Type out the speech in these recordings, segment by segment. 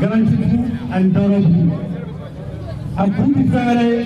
garantifu ani dɔrɔbu a kun ti fɛn wɛrɛ ye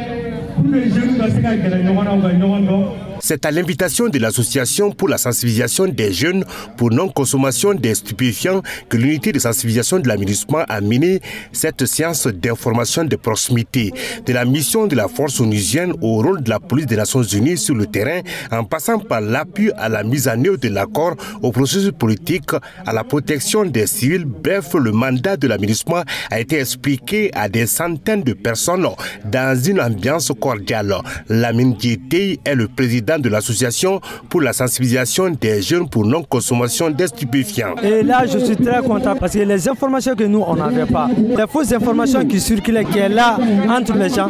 pour que jeunes ka se ka gɛrɛ ɲɔgɔn na u ka ɲɔgɔn dɔn C'est à l'invitation de l'Association pour la sensibilisation des jeunes pour non-consommation des stupéfiants que l'unité de sensibilisation de l'aménagement a mené cette séance d'information de proximité de la mission de la force onusienne au rôle de la police des Nations Unies sur le terrain en passant par l'appui à la mise en œuvre de l'accord au processus politique, à la protection des civils. Bref, le mandat de l'aménagement a été expliqué à des centaines de personnes dans une ambiance cordiale. Lamine est le président de l'association pour la sensibilisation des jeunes pour non-consommation des stupéfiants. Et là, je suis très content parce que les informations que nous, on n'avait pas, les fausses informations qui circulaient, qui est là entre les gens,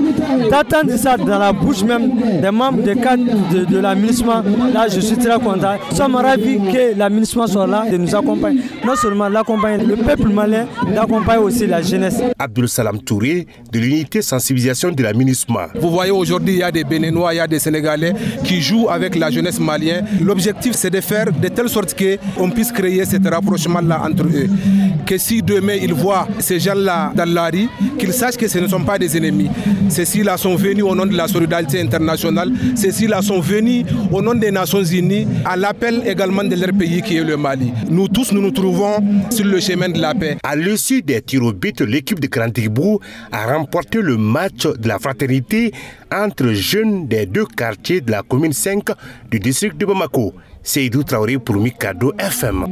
d'attendre ça dans la bouche même des membres des cadres de, de l'aménagement, là, je suis très content. Nous sommes ravis que l'aménagement soit là et nous accompagne. Non seulement l'accompagne le peuple malin, l'accompagne aussi la jeunesse. Abdul Salam Touré, de l'unité sensibilisation de l'aménagement. Vous voyez aujourd'hui, il y a des Béninois, il y a des Sénégalais qui jouent avec la jeunesse malienne. L'objectif, c'est de faire de telle sorte qu'on puisse créer ce rapprochement-là entre eux. Que si demain ils voient ces gens-là dans la rue, qu'ils sachent que ce ne sont pas des ennemis. Ceux-ci-là sont venus au nom de la solidarité internationale. Ceux-ci-là sont venus au nom des Nations Unies, à l'appel également de leur pays qui est le Mali. Nous tous, nous nous trouvons sur le chemin de la paix. À l'issue des tirs l'équipe de Grand a remporté le match de la fraternité entre jeunes des deux quartiers de la commune 5 du district de Bamako. Seydou Traoré pour Mikado FM.